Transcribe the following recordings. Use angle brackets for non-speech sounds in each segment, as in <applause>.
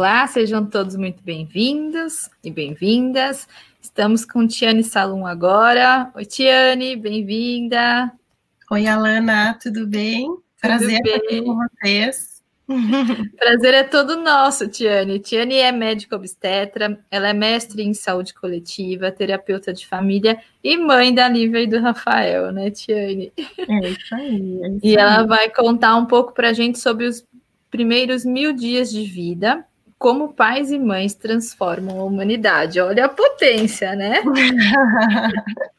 Olá, sejam todos muito bem-vindos e bem-vindas. Estamos com Tiane Salum agora. Oi, Tiane, bem-vinda. Oi, Alana, tudo bem? Prazer tudo bem. estar com vocês. <laughs> <laughs> Prazer é todo nosso, Tiane. Tiane é médica obstetra, ela é mestre em saúde coletiva, terapeuta de família e mãe da Lívia e do Rafael, né, Tiane? É isso aí. É isso e aí. ela vai contar um pouco para a gente sobre os primeiros mil dias de vida como pais e mães transformam a humanidade. Olha a potência, né? <laughs>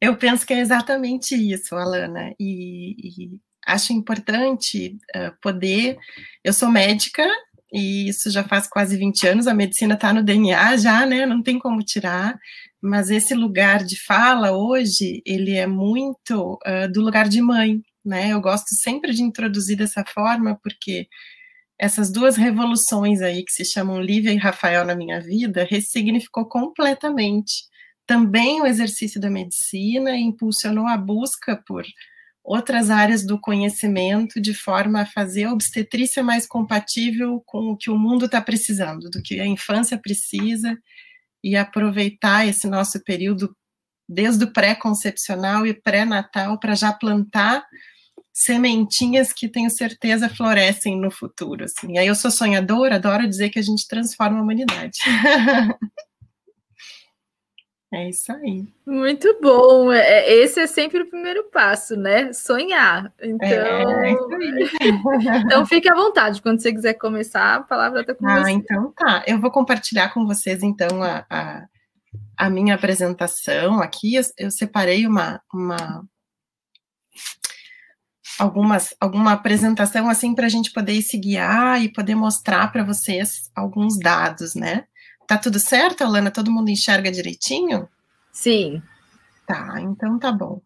Eu penso que é exatamente isso, Alana, e, e acho importante uh, poder. Eu sou médica e isso já faz quase 20 anos, a medicina está no DNA já, né? Não tem como tirar, mas esse lugar de fala hoje, ele é muito uh, do lugar de mãe, né? Eu gosto sempre de introduzir dessa forma, porque essas duas revoluções aí que se chamam Lívia e Rafael na minha vida ressignificou completamente também o exercício da medicina e impulsionou a busca por outras áreas do conhecimento de forma a fazer a obstetrícia mais compatível com o que o mundo está precisando, do que a infância precisa e aproveitar esse nosso período desde o pré-concepcional e pré-natal para já plantar sementinhas que tenho certeza florescem no futuro. Assim. Aí eu sou sonhadora, adoro dizer que a gente transforma a humanidade. <laughs> é isso aí. Muito bom. É, é, esse é sempre o primeiro passo, né? Sonhar. Então, é, é <laughs> então fique à vontade. Quando você quiser começar, a palavra está com ah, você. Ah, então tá. Eu vou compartilhar com vocês, então, a, a, a minha apresentação aqui. Eu, eu separei uma, uma algumas, alguma apresentação assim para a gente poder se guiar e poder mostrar para vocês alguns dados, né? Tá tudo certo, Alana? Todo mundo enxerga direitinho? Sim. Tá, então tá bom.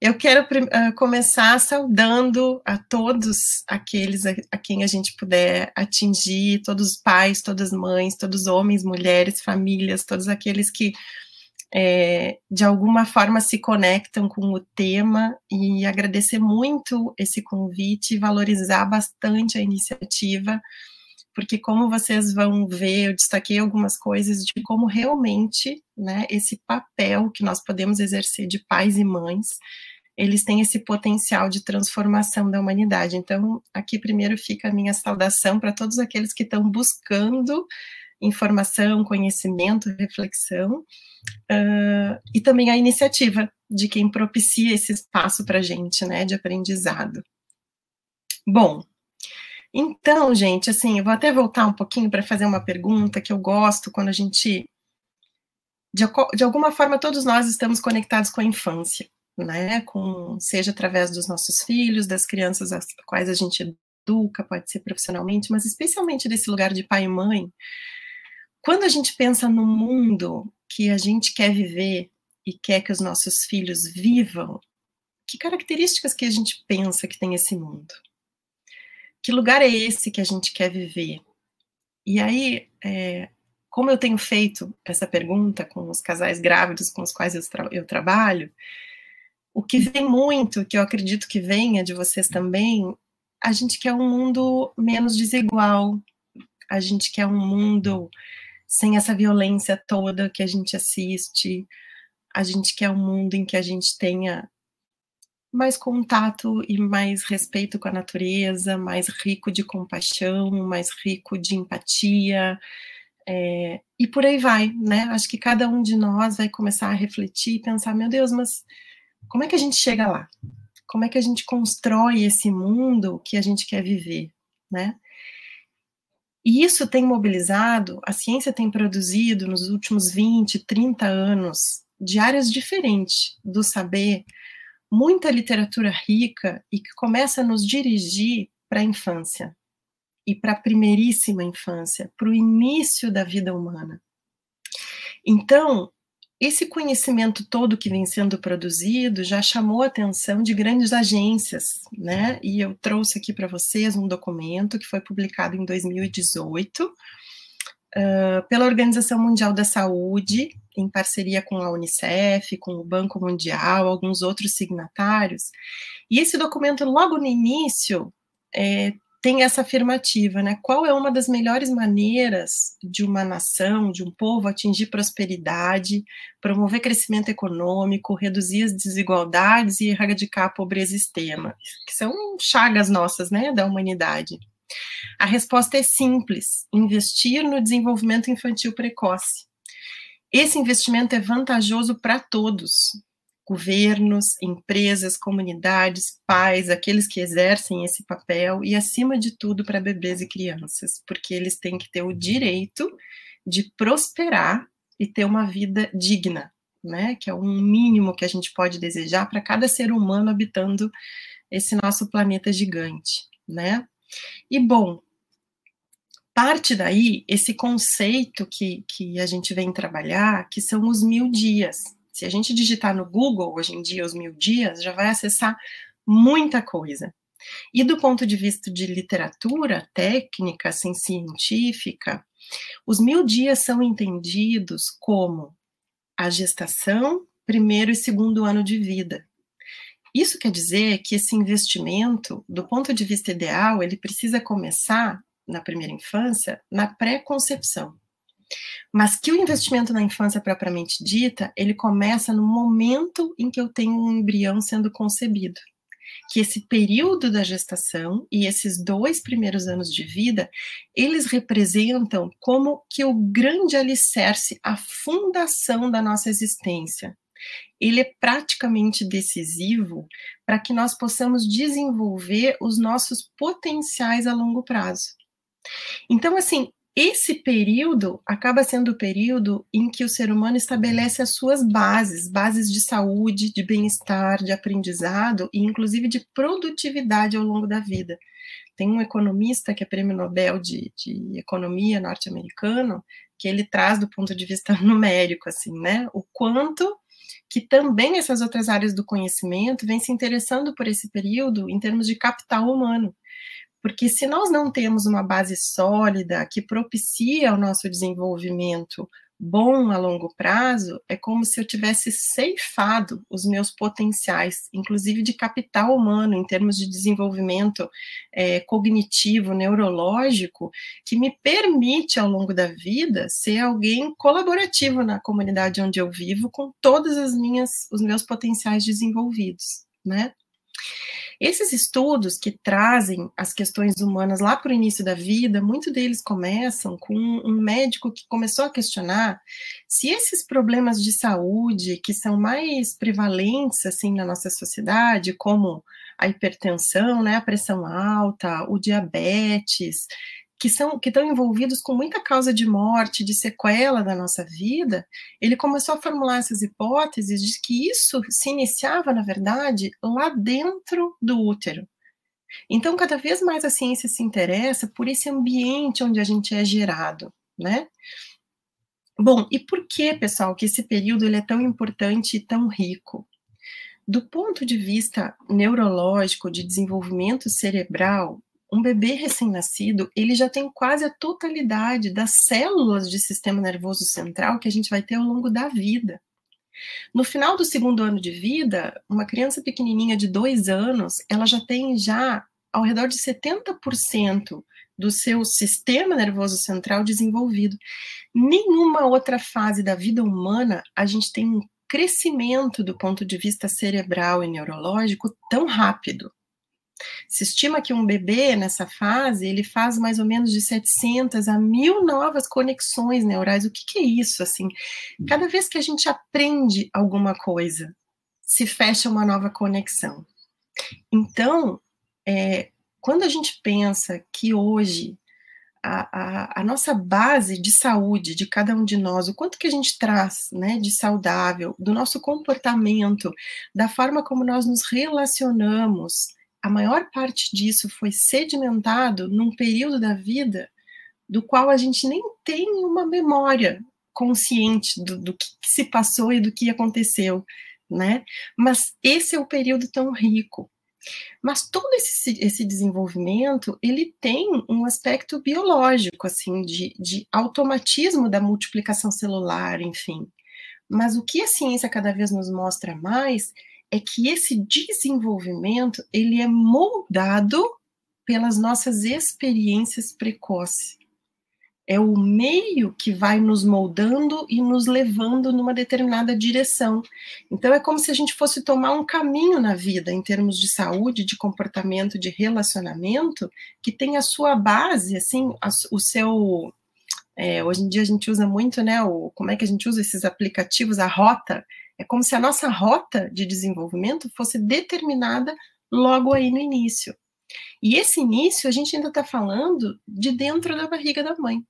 Eu quero uh, começar saudando a todos aqueles a, a, quem a gente puder atingir, todos os pais, todas as mães, todos os homens, mulheres, famílias, todos aqueles que é, de alguma forma se conectam com o tema e agradecer muito esse convite, valorizar bastante a iniciativa, porque como vocês vão ver, eu destaquei algumas coisas de como realmente, né, esse papel que nós podemos exercer de pais e mães, eles têm esse potencial de transformação da humanidade. Então, aqui primeiro fica a minha saudação para todos aqueles que estão buscando informação, conhecimento, reflexão, uh, e também a iniciativa de quem propicia esse espaço para a gente, né, de aprendizado. Bom, então, gente, assim, eu vou até voltar um pouquinho para fazer uma pergunta que eu gosto quando a gente. De, de alguma forma, todos nós estamos conectados com a infância, né? Com, seja através dos nossos filhos, das crianças às quais a gente educa, pode ser profissionalmente, mas especialmente desse lugar de pai e mãe. Quando a gente pensa no mundo que a gente quer viver e quer que os nossos filhos vivam, que características que a gente pensa que tem esse mundo? Que lugar é esse que a gente quer viver? E aí, é, como eu tenho feito essa pergunta com os casais grávidos com os quais eu, tra eu trabalho, o que vem muito, que eu acredito que venha de vocês também, a gente quer um mundo menos desigual, a gente quer um mundo sem essa violência toda que a gente assiste. A gente quer um mundo em que a gente tenha mais contato e mais respeito com a natureza, mais rico de compaixão, mais rico de empatia, é, e por aí vai, né? Acho que cada um de nós vai começar a refletir e pensar: meu Deus, mas como é que a gente chega lá? Como é que a gente constrói esse mundo que a gente quer viver, né? E isso tem mobilizado, a ciência tem produzido nos últimos 20, 30 anos, de áreas diferentes do saber, muita literatura rica e que começa a nos dirigir para a infância e para a primeiríssima infância, para o início da vida humana. Então, esse conhecimento todo que vem sendo produzido já chamou a atenção de grandes agências, né? E eu trouxe aqui para vocês um documento que foi publicado em 2018 uh, pela Organização Mundial da Saúde, em parceria com a Unicef, com o Banco Mundial, alguns outros signatários. E esse documento, logo no início, é, tem essa afirmativa, né? Qual é uma das melhores maneiras de uma nação, de um povo atingir prosperidade, promover crescimento econômico, reduzir as desigualdades e erradicar a pobreza extrema, que são chagas nossas, né, da humanidade? A resposta é simples: investir no desenvolvimento infantil precoce. Esse investimento é vantajoso para todos, governos, empresas, comunidades, pais, aqueles que exercem esse papel e, acima de tudo, para bebês e crianças, porque eles têm que ter o direito de prosperar e ter uma vida digna, né? Que é um mínimo que a gente pode desejar para cada ser humano habitando esse nosso planeta gigante, né? E bom, parte daí esse conceito que, que a gente vem trabalhar, que são os mil dias, se a gente digitar no Google hoje em dia os mil dias, já vai acessar muita coisa. E do ponto de vista de literatura técnica, assim, científica, os mil dias são entendidos como a gestação, primeiro e segundo ano de vida. Isso quer dizer que esse investimento, do ponto de vista ideal, ele precisa começar na primeira infância, na pré-concepção. Mas que o investimento na infância propriamente dita, ele começa no momento em que eu tenho um embrião sendo concebido. Que esse período da gestação e esses dois primeiros anos de vida, eles representam como que o grande alicerce, a fundação da nossa existência. Ele é praticamente decisivo para que nós possamos desenvolver os nossos potenciais a longo prazo. Então, assim, esse período acaba sendo o período em que o ser humano estabelece as suas bases, bases de saúde, de bem-estar, de aprendizado e inclusive de produtividade ao longo da vida. Tem um economista que é prêmio Nobel de, de economia norte-americano que ele traz do ponto de vista <laughs> numérico, assim, né, o quanto que também essas outras áreas do conhecimento vêm se interessando por esse período em termos de capital humano. Porque se nós não temos uma base sólida que propicia o nosso desenvolvimento bom a longo prazo, é como se eu tivesse ceifado os meus potenciais, inclusive de capital humano, em termos de desenvolvimento é, cognitivo, neurológico, que me permite ao longo da vida ser alguém colaborativo na comunidade onde eu vivo, com todas as minhas, os meus potenciais desenvolvidos, né? Esses estudos que trazem as questões humanas lá para o início da vida, muito deles começam com um médico que começou a questionar se esses problemas de saúde que são mais prevalentes assim na nossa sociedade, como a hipertensão, né, a pressão alta, o diabetes, que são que estão envolvidos com muita causa de morte, de sequela da nossa vida, ele começou a formular essas hipóteses de que isso se iniciava, na verdade, lá dentro do útero. Então, cada vez mais a ciência se interessa por esse ambiente onde a gente é gerado, né? Bom, e por que, pessoal, que esse período ele é tão importante e tão rico? Do ponto de vista neurológico, de desenvolvimento cerebral, um bebê recém-nascido, ele já tem quase a totalidade das células de sistema nervoso central que a gente vai ter ao longo da vida. No final do segundo ano de vida, uma criança pequenininha de dois anos, ela já tem já ao redor de 70% do seu sistema nervoso central desenvolvido. Nenhuma outra fase da vida humana a gente tem um crescimento do ponto de vista cerebral e neurológico tão rápido. Se estima que um bebê nessa fase ele faz mais ou menos de 700 a mil novas conexões neurais. O que, que é isso? Assim, cada vez que a gente aprende alguma coisa, se fecha uma nova conexão. Então, é, quando a gente pensa que hoje a, a, a, nossa base de saúde de cada um de nós, o quanto que a gente traz né, de saudável, do nosso comportamento, da forma como nós nos relacionamos, a maior parte disso foi sedimentado num período da vida do qual a gente nem tem uma memória consciente do, do que se passou e do que aconteceu, né? Mas esse é o período tão rico. Mas todo esse, esse desenvolvimento, ele tem um aspecto biológico, assim, de, de automatismo da multiplicação celular, enfim. Mas o que a ciência cada vez nos mostra mais é que esse desenvolvimento ele é moldado pelas nossas experiências precoces. É o meio que vai nos moldando e nos levando numa determinada direção. Então, é como se a gente fosse tomar um caminho na vida, em termos de saúde, de comportamento, de relacionamento, que tem a sua base, assim, a, o seu. É, hoje em dia a gente usa muito, né? O, como é que a gente usa esses aplicativos, a rota. É como se a nossa rota de desenvolvimento fosse determinada logo aí no início. E esse início a gente ainda está falando de dentro da barriga da mãe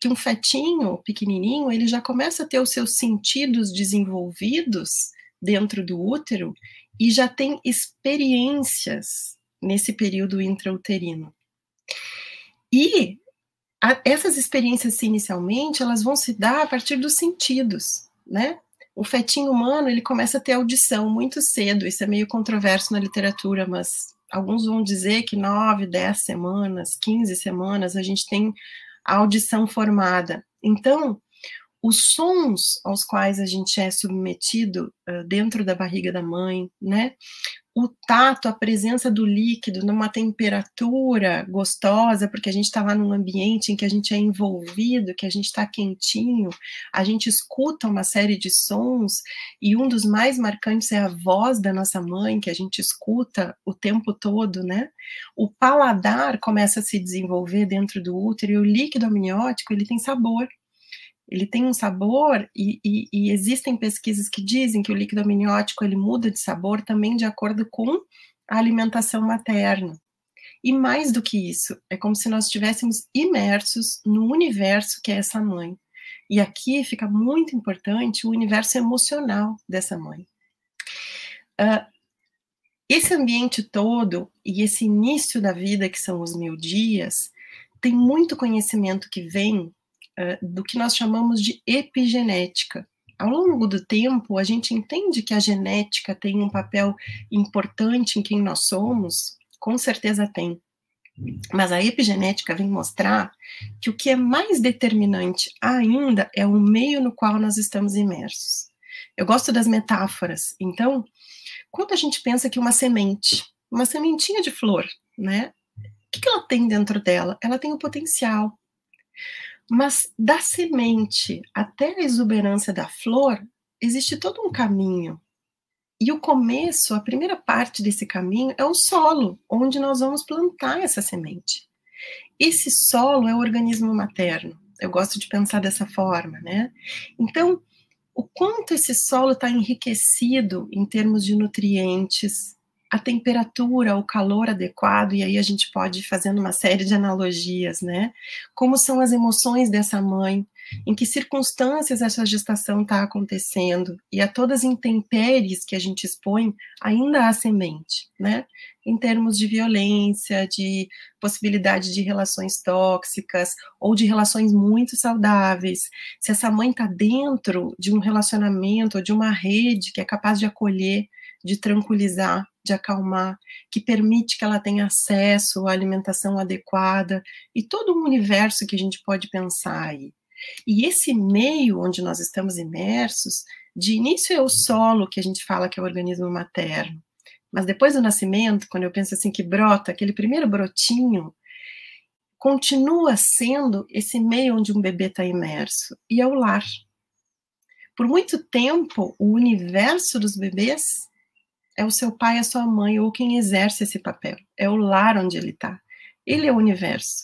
que um fetinho pequenininho, ele já começa a ter os seus sentidos desenvolvidos dentro do útero e já tem experiências nesse período intrauterino. E a, essas experiências, inicialmente, elas vão se dar a partir dos sentidos, né? O fetinho humano, ele começa a ter audição muito cedo, isso é meio controverso na literatura, mas alguns vão dizer que nove, dez semanas, quinze semanas, a gente tem a audição formada. Então, os sons aos quais a gente é submetido uh, dentro da barriga da mãe, né? O tato, a presença do líquido numa temperatura gostosa, porque a gente está lá num ambiente em que a gente é envolvido, que a gente está quentinho, a gente escuta uma série de sons, e um dos mais marcantes é a voz da nossa mãe, que a gente escuta o tempo todo, né? O paladar começa a se desenvolver dentro do útero, e o líquido amniótico, ele tem sabor ele tem um sabor e, e, e, existem pesquisas que dizem que o líquido amniótico ele muda de sabor também de acordo com a alimentação materna. E mais do que isso, é como se nós estivéssemos imersos no universo que é essa mãe. E aqui fica muito importante o universo emocional dessa mãe. Uh, esse ambiente todo e esse início da vida, que são os mil dias, tem muito conhecimento que vem do que nós chamamos de epigenética. Ao longo do tempo, a gente entende que a genética tem um papel importante em quem nós somos, com certeza tem. Mas a epigenética vem mostrar que o que é mais determinante ainda é o meio no qual nós estamos imersos. Eu gosto das metáforas. Então, quando a gente pensa que uma semente, uma sementinha de flor, né? O que ela tem dentro dela? Ela tem o potencial. Mas da semente até a exuberância da flor, existe todo um caminho. E o começo, a primeira parte desse caminho é o solo, onde nós vamos plantar essa semente. Esse solo é o organismo materno. Eu gosto de pensar dessa forma, né? Então, o quanto esse solo está enriquecido em termos de nutrientes, a temperatura, o calor adequado, e aí a gente pode ir fazendo uma série de analogias, né? Como são as emoções dessa mãe, em que circunstâncias essa gestação está acontecendo, e a todas as intempéries que a gente expõe, ainda há semente, né? Em termos de violência, de possibilidade de relações tóxicas, ou de relações muito saudáveis. Se essa mãe está dentro de um relacionamento, ou de uma rede que é capaz de acolher, de tranquilizar, de acalmar, que permite que ela tenha acesso à alimentação adequada e todo um universo que a gente pode pensar aí. E esse meio onde nós estamos imersos, de início é o solo que a gente fala que é o organismo materno, mas depois do nascimento, quando eu penso assim que brota, aquele primeiro brotinho, continua sendo esse meio onde um bebê está imerso, e é o lar. Por muito tempo, o universo dos bebês é o seu pai, a sua mãe, ou quem exerce esse papel. É o lar onde ele está. Ele é o universo.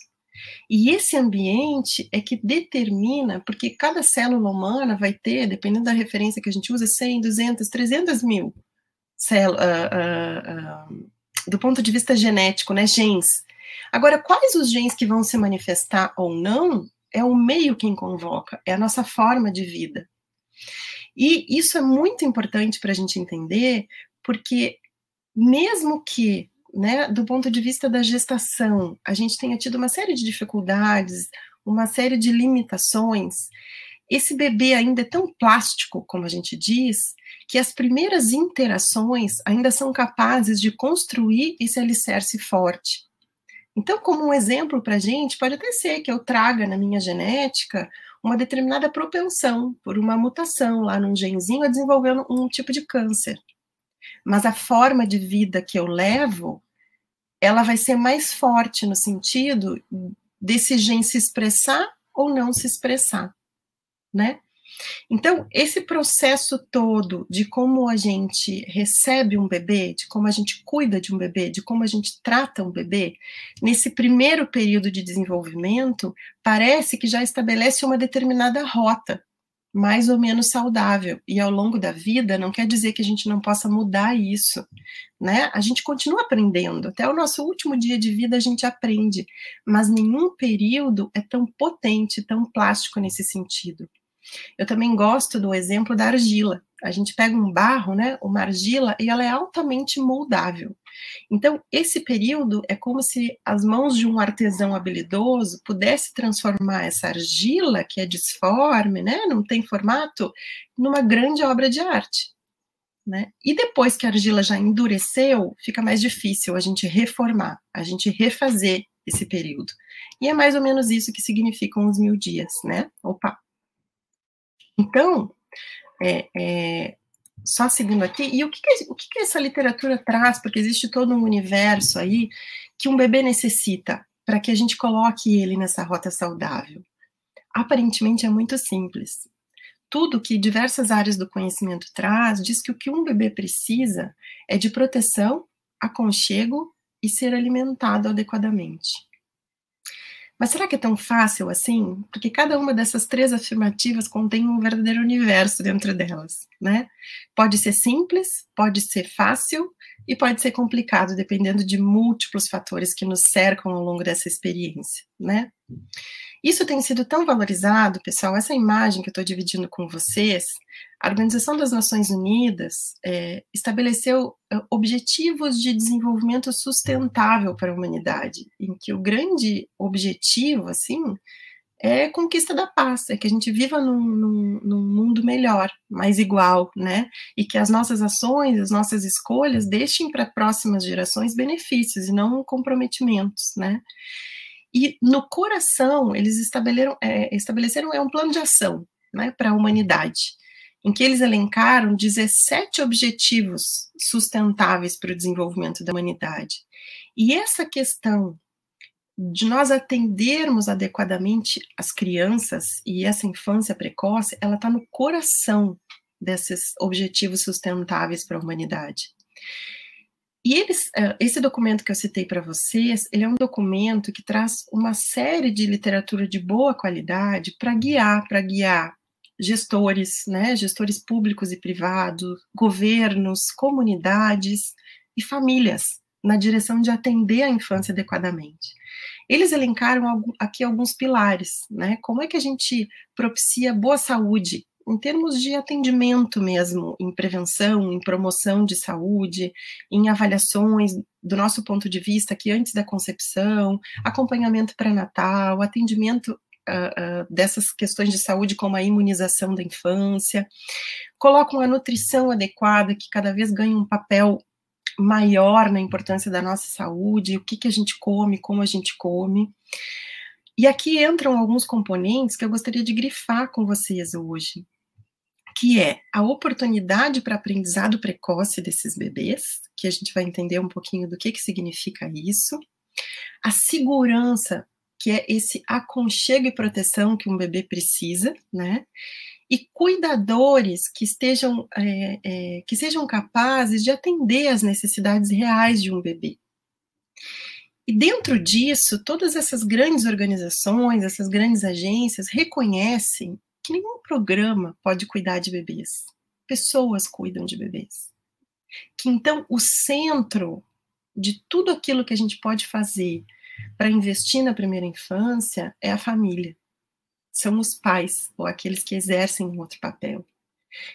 E esse ambiente é que determina, porque cada célula humana vai ter, dependendo da referência que a gente usa, 100, 200, 300 mil células, uh, uh, uh, do ponto de vista genético, né, genes. Agora, quais os genes que vão se manifestar ou não, é o meio quem convoca, é a nossa forma de vida. E isso é muito importante para a gente entender, porque mesmo que, né, do ponto de vista da gestação, a gente tenha tido uma série de dificuldades, uma série de limitações, esse bebê ainda é tão plástico, como a gente diz, que as primeiras interações ainda são capazes de construir esse alicerce forte. Então, como um exemplo para a gente, pode até ser que eu traga na minha genética uma determinada propensão por uma mutação lá num genzinho a desenvolver um tipo de câncer mas a forma de vida que eu levo ela vai ser mais forte no sentido desse gene se expressar ou não se expressar, né? Então, esse processo todo de como a gente recebe um bebê, de como a gente cuida de um bebê, de como a gente trata um bebê, nesse primeiro período de desenvolvimento, parece que já estabelece uma determinada rota, mais ou menos saudável. E ao longo da vida, não quer dizer que a gente não possa mudar isso, né? A gente continua aprendendo. Até o nosso último dia de vida a gente aprende, mas nenhum período é tão potente, tão plástico nesse sentido. Eu também gosto do exemplo da argila. A gente pega um barro, né, uma argila, e ela é altamente moldável. Então, esse período é como se as mãos de um artesão habilidoso pudesse transformar essa argila, que é disforme, né, não tem formato, numa grande obra de arte. Né? E depois que a argila já endureceu, fica mais difícil a gente reformar, a gente refazer esse período. E é mais ou menos isso que significam os mil dias, né? Opa, então, é, é, só seguindo aqui, e o, que, que, o que, que essa literatura traz? Porque existe todo um universo aí que um bebê necessita para que a gente coloque ele nessa rota saudável. Aparentemente é muito simples. Tudo que diversas áreas do conhecimento traz diz que o que um bebê precisa é de proteção, aconchego e ser alimentado adequadamente. Mas será que é tão fácil assim? Porque cada uma dessas três afirmativas contém um verdadeiro universo dentro delas, né? Pode ser simples, pode ser fácil e pode ser complicado, dependendo de múltiplos fatores que nos cercam ao longo dessa experiência, né? Isso tem sido tão valorizado, pessoal, essa imagem que eu estou dividindo com vocês, a Organização das Nações Unidas é, estabeleceu é, objetivos de desenvolvimento sustentável para a humanidade, em que o grande objetivo, assim, é a conquista da paz, é que a gente viva num, num, num, mundo melhor, mais igual, né? E que as nossas ações, as nossas escolhas deixem para próximas gerações benefícios e não comprometimentos, né? E no coração, eles estabeleceram, é, estabeleceram é um plano de ação né, para a humanidade, em que eles elencaram 17 objetivos sustentáveis para o desenvolvimento da humanidade. E essa questão de nós atendermos adequadamente as crianças e essa infância precoce, ela está no coração desses objetivos sustentáveis para a humanidade. E eles, eh, esse documento que eu citei para vocês, ele é um documento que traz uma série de literatura de boa qualidade para guiar, para guiar gestores, né, gestores públicos e privados, governos, comunidades e famílias na direção de atender a infância adequadamente. Eles elencaram aqui alguns pilares, né? Como é que a gente propicia boa saúde em termos de atendimento mesmo, em prevenção, em promoção de saúde, em avaliações do nosso ponto de vista aqui antes da concepção, acompanhamento pré-natal, atendimento uh, uh, dessas questões de saúde como a imunização da infância, colocam a nutrição adequada que cada vez ganha um papel maior na importância da nossa saúde, o que, que a gente come, como a gente come. E aqui entram alguns componentes que eu gostaria de grifar com vocês hoje que é a oportunidade para aprendizado precoce desses bebês, que a gente vai entender um pouquinho do que, que significa isso, a segurança, que é esse aconchego e proteção que um bebê precisa, né? E cuidadores que estejam, é, é, que sejam capazes de atender às necessidades reais de um bebê. E dentro disso, todas essas grandes organizações, essas grandes agências reconhecem que nenhum programa pode cuidar de bebês. Pessoas cuidam de bebês. Que então o centro de tudo aquilo que a gente pode fazer para investir na primeira infância é a família. São os pais ou aqueles que exercem um outro papel.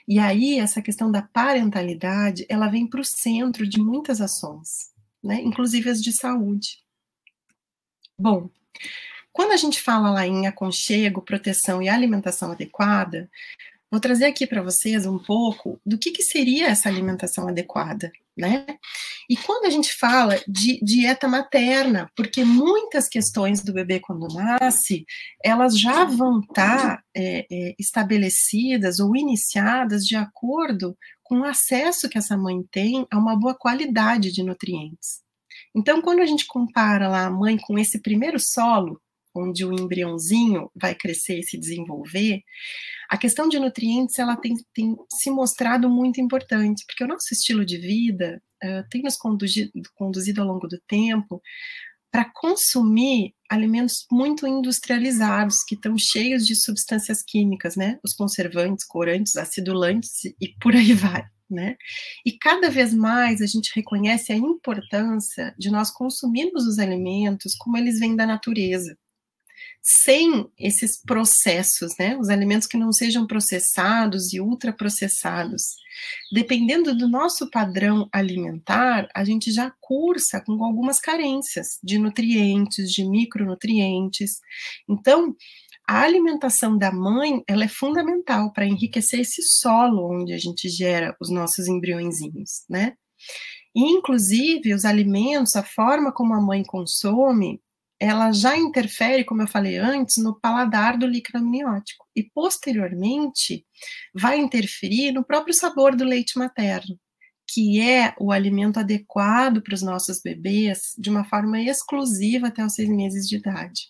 E aí essa questão da parentalidade, ela vem para o centro de muitas ações, né? Inclusive as de saúde. Bom, quando a gente fala lá em aconchego, proteção e alimentação adequada, vou trazer aqui para vocês um pouco do que, que seria essa alimentação adequada, né? E quando a gente fala de dieta materna, porque muitas questões do bebê quando nasce, elas já vão estar tá, é, é, estabelecidas ou iniciadas de acordo com o acesso que essa mãe tem a uma boa qualidade de nutrientes. Então, quando a gente compara lá a mãe com esse primeiro solo, onde o embriãozinho vai crescer e se desenvolver, a questão de nutrientes ela tem, tem se mostrado muito importante, porque o nosso estilo de vida uh, tem nos conduzido, conduzido ao longo do tempo para consumir alimentos muito industrializados, que estão cheios de substâncias químicas, né? Os conservantes, corantes, acidulantes e por aí vai, né? E cada vez mais a gente reconhece a importância de nós consumirmos os alimentos como eles vêm da natureza sem esses processos, né? Os alimentos que não sejam processados e ultraprocessados. Dependendo do nosso padrão alimentar, a gente já cursa com algumas carências de nutrientes, de micronutrientes. Então, a alimentação da mãe, ela é fundamental para enriquecer esse solo onde a gente gera os nossos embriõezinhos, né? Inclusive, os alimentos, a forma como a mãe consome, ela já interfere, como eu falei antes, no paladar do líquido amniótico e posteriormente vai interferir no próprio sabor do leite materno, que é o alimento adequado para os nossos bebês de uma forma exclusiva até os seis meses de idade.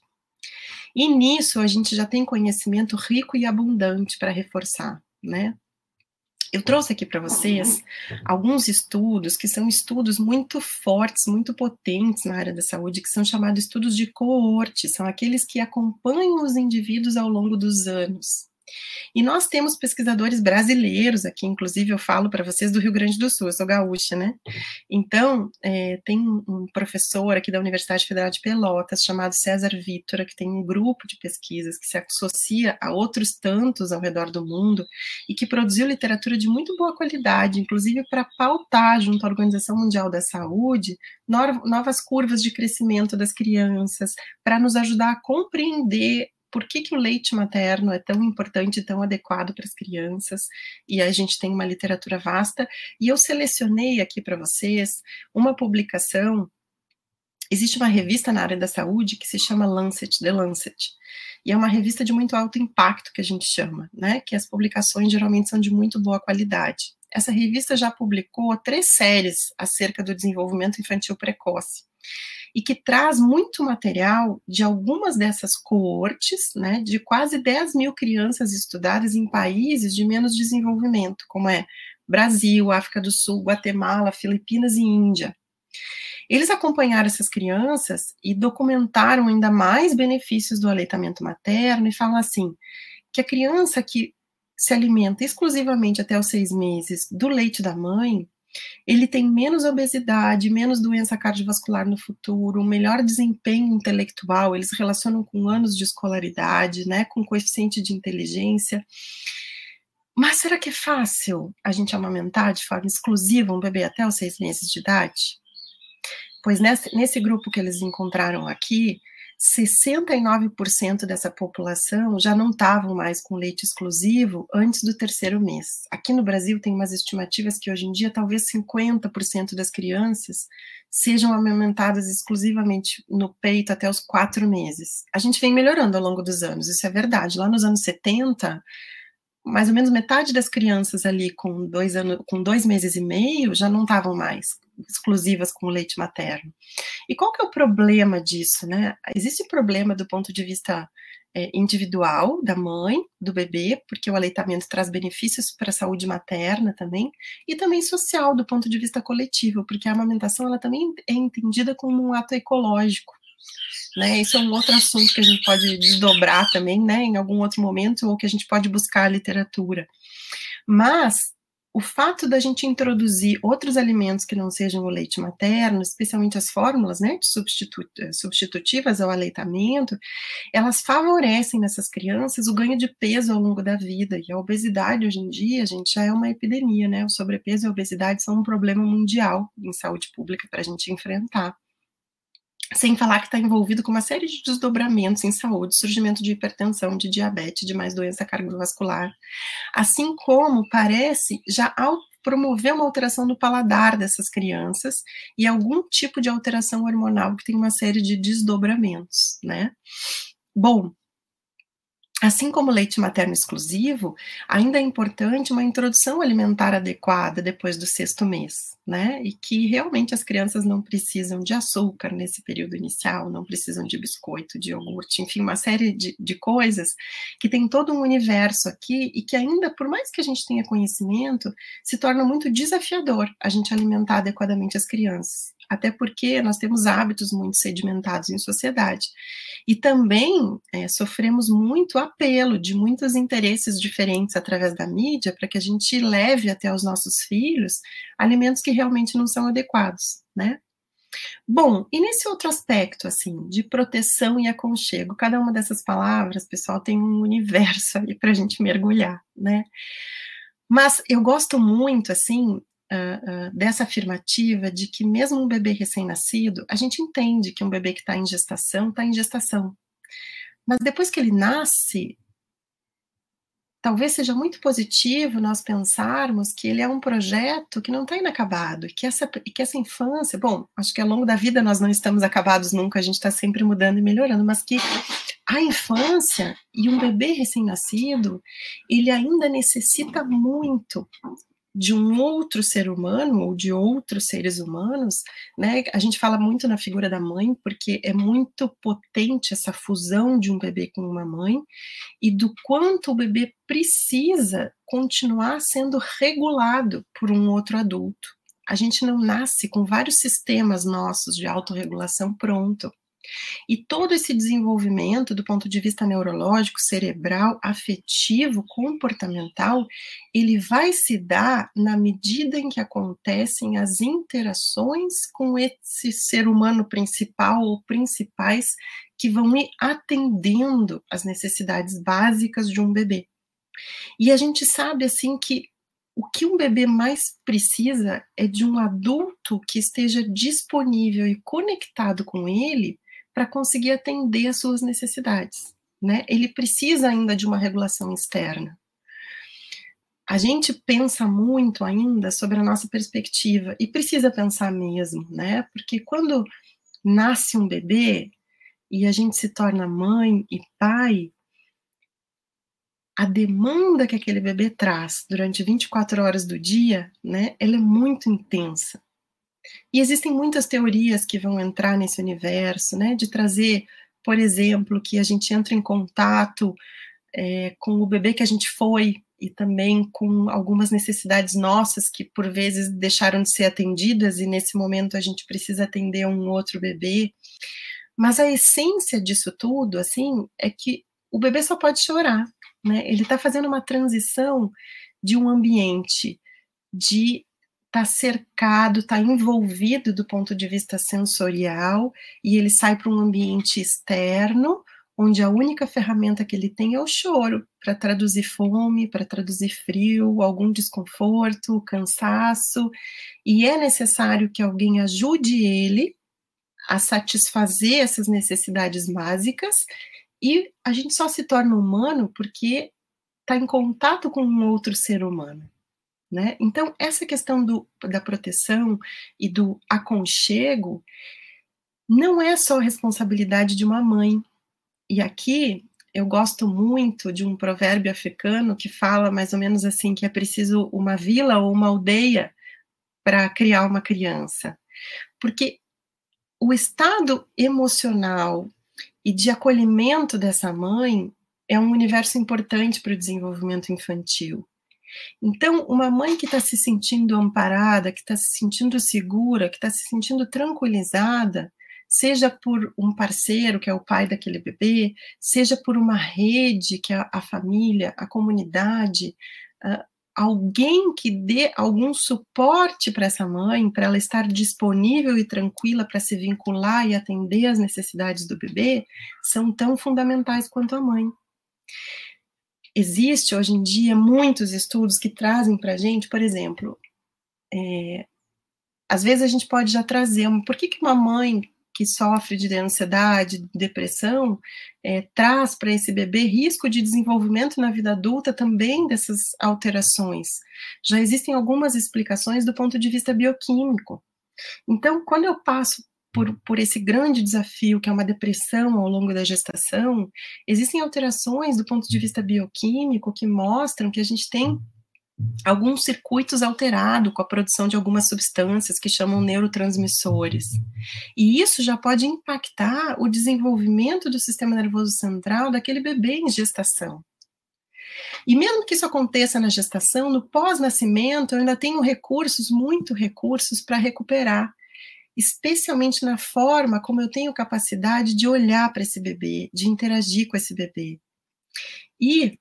E nisso a gente já tem conhecimento rico e abundante para reforçar, né? Eu trouxe aqui para vocês alguns estudos que são estudos muito fortes, muito potentes na área da saúde, que são chamados estudos de coorte, são aqueles que acompanham os indivíduos ao longo dos anos. E nós temos pesquisadores brasileiros aqui, inclusive eu falo para vocês do Rio Grande do Sul, eu sou gaúcha, né? Então, é, tem um professor aqui da Universidade Federal de Pelotas, chamado César Vítora, que tem um grupo de pesquisas que se associa a outros tantos ao redor do mundo e que produziu literatura de muito boa qualidade, inclusive para pautar, junto à Organização Mundial da Saúde, novas curvas de crescimento das crianças, para nos ajudar a compreender por que, que o leite materno é tão importante, tão adequado para as crianças, e a gente tem uma literatura vasta, e eu selecionei aqui para vocês uma publicação. Existe uma revista na área da saúde que se chama Lancet, The Lancet, e é uma revista de muito alto impacto que a gente chama, né? Que as publicações geralmente são de muito boa qualidade. Essa revista já publicou três séries acerca do desenvolvimento infantil precoce e que traz muito material de algumas dessas coortes, né, de quase 10 mil crianças estudadas em países de menos desenvolvimento, como é Brasil, África do Sul, Guatemala, Filipinas e Índia. Eles acompanharam essas crianças e documentaram ainda mais benefícios do aleitamento materno e falam assim, que a criança que se alimenta exclusivamente até os seis meses do leite da mãe, ele tem menos obesidade, menos doença cardiovascular no futuro, melhor desempenho intelectual, eles relacionam com anos de escolaridade, né, com coeficiente de inteligência. Mas será que é fácil a gente amamentar de forma exclusiva um bebê até os seis meses de idade? Pois nesse, nesse grupo que eles encontraram aqui, 69% dessa população já não estavam mais com leite exclusivo antes do terceiro mês. Aqui no Brasil tem umas estimativas que hoje em dia talvez 50% das crianças sejam amamentadas exclusivamente no peito até os quatro meses. A gente vem melhorando ao longo dos anos, isso é verdade. Lá nos anos 70, mais ou menos metade das crianças ali com dois, anos, com dois meses e meio já não estavam mais exclusivas com o leite materno. E qual que é o problema disso, né? Existe problema do ponto de vista é, individual da mãe, do bebê, porque o aleitamento traz benefícios para a saúde materna também, e também social do ponto de vista coletivo, porque a amamentação ela também é entendida como um ato ecológico. Né, isso é um outro assunto que a gente pode desdobrar também, né, em algum outro momento, ou que a gente pode buscar a literatura. Mas o fato da gente introduzir outros alimentos que não sejam o leite materno, especialmente as fórmulas né, substitu substitutivas ao aleitamento, elas favorecem nessas crianças o ganho de peso ao longo da vida. E a obesidade, hoje em dia, gente, já é uma epidemia, né? O sobrepeso e a obesidade são um problema mundial em saúde pública para a gente enfrentar sem falar que está envolvido com uma série de desdobramentos em saúde, surgimento de hipertensão, de diabetes, de mais doença cardiovascular, assim como parece já promover uma alteração do paladar dessas crianças e algum tipo de alteração hormonal que tem uma série de desdobramentos, né? Bom, Assim como leite materno exclusivo, ainda é importante uma introdução alimentar adequada depois do sexto mês, né? E que realmente as crianças não precisam de açúcar nesse período inicial, não precisam de biscoito, de iogurte, enfim, uma série de, de coisas que tem todo um universo aqui e que ainda, por mais que a gente tenha conhecimento, se torna muito desafiador a gente alimentar adequadamente as crianças até porque nós temos hábitos muito sedimentados em sociedade. E também é, sofremos muito apelo de muitos interesses diferentes através da mídia para que a gente leve até os nossos filhos alimentos que realmente não são adequados, né? Bom, e nesse outro aspecto, assim, de proteção e aconchego, cada uma dessas palavras, pessoal, tem um universo <laughs> ali para a gente mergulhar, né? Mas eu gosto muito, assim, uh, dessa afirmativa de que mesmo um bebê recém-nascido, a gente entende que um bebê que está em gestação, está em gestação. Mas depois que ele nasce, talvez seja muito positivo nós pensarmos que ele é um projeto que não está inacabado, que essa, e que essa infância, bom, acho que ao longo da vida nós não estamos acabados nunca, a gente está sempre mudando e melhorando, mas que a infância e um bebê recém-nascido, ele ainda necessita muito de um outro ser humano ou de outros seres humanos, né? A gente fala muito na figura da mãe porque é muito potente essa fusão de um bebê com uma mãe e do quanto o bebê precisa continuar sendo regulado por um outro adulto. A gente não nasce com vários sistemas nossos de autorregulação pronto. E todo esse desenvolvimento do ponto de vista neurológico, cerebral, afetivo, comportamental, ele vai se dar na medida em que acontecem as interações com esse ser humano principal ou principais que vão ir atendendo as necessidades básicas de um bebê. E a gente sabe assim que o que um bebê mais precisa é de um adulto que esteja disponível e conectado com ele para conseguir atender às suas necessidades. Né? Ele precisa ainda de uma regulação externa. A gente pensa muito ainda sobre a nossa perspectiva e precisa pensar mesmo, né? Porque quando nasce um bebê e a gente se torna mãe e pai, a demanda que aquele bebê traz durante 24 horas do dia, né, ela é muito intensa. E existem muitas teorias que vão entrar nesse universo, né, de trazer, por exemplo, que a gente entra em contato é, com o bebê que a gente foi e também com algumas necessidades nossas que por vezes deixaram de ser atendidas e nesse momento a gente precisa atender um outro bebê. Mas a essência disso tudo, assim, é que o bebê só pode chorar, né? Ele está fazendo uma transição de um ambiente de está cercado, está envolvido do ponto de vista sensorial, e ele sai para um ambiente externo, onde a única ferramenta que ele tem é o choro, para traduzir fome, para traduzir frio, algum desconforto, cansaço, e é necessário que alguém ajude ele a satisfazer essas necessidades básicas, e a gente só se torna humano porque está em contato com um outro ser humano. Né? Então, essa questão do, da proteção e do aconchego não é só responsabilidade de uma mãe. E aqui eu gosto muito de um provérbio africano que fala mais ou menos assim que é preciso uma vila ou uma aldeia para criar uma criança. Porque o estado emocional e de acolhimento dessa mãe é um universo importante para o desenvolvimento infantil. Então, uma mãe que está se sentindo amparada, que está se sentindo segura, que está se sentindo tranquilizada, seja por um parceiro, que é o pai daquele bebê, seja por uma rede, que é a família, a comunidade, uh, alguém que dê algum suporte para essa mãe, para ela estar disponível e tranquila para se vincular e atender às necessidades do bebê, são tão fundamentais quanto a mãe existe hoje em dia muitos estudos que trazem para a gente, por exemplo, é, às vezes a gente pode já trazer, por que, que uma mãe que sofre de ansiedade, de depressão, é, traz para esse bebê risco de desenvolvimento na vida adulta também dessas alterações. Já existem algumas explicações do ponto de vista bioquímico. Então, quando eu passo por, por esse grande desafio que é uma depressão ao longo da gestação, existem alterações do ponto de vista bioquímico que mostram que a gente tem alguns circuitos alterados com a produção de algumas substâncias que chamam neurotransmissores. E isso já pode impactar o desenvolvimento do sistema nervoso central daquele bebê em gestação. E mesmo que isso aconteça na gestação, no pós-nascimento, eu ainda tenho recursos, muito recursos, para recuperar, especialmente na forma como eu tenho capacidade de olhar para esse bebê, de interagir com esse bebê. E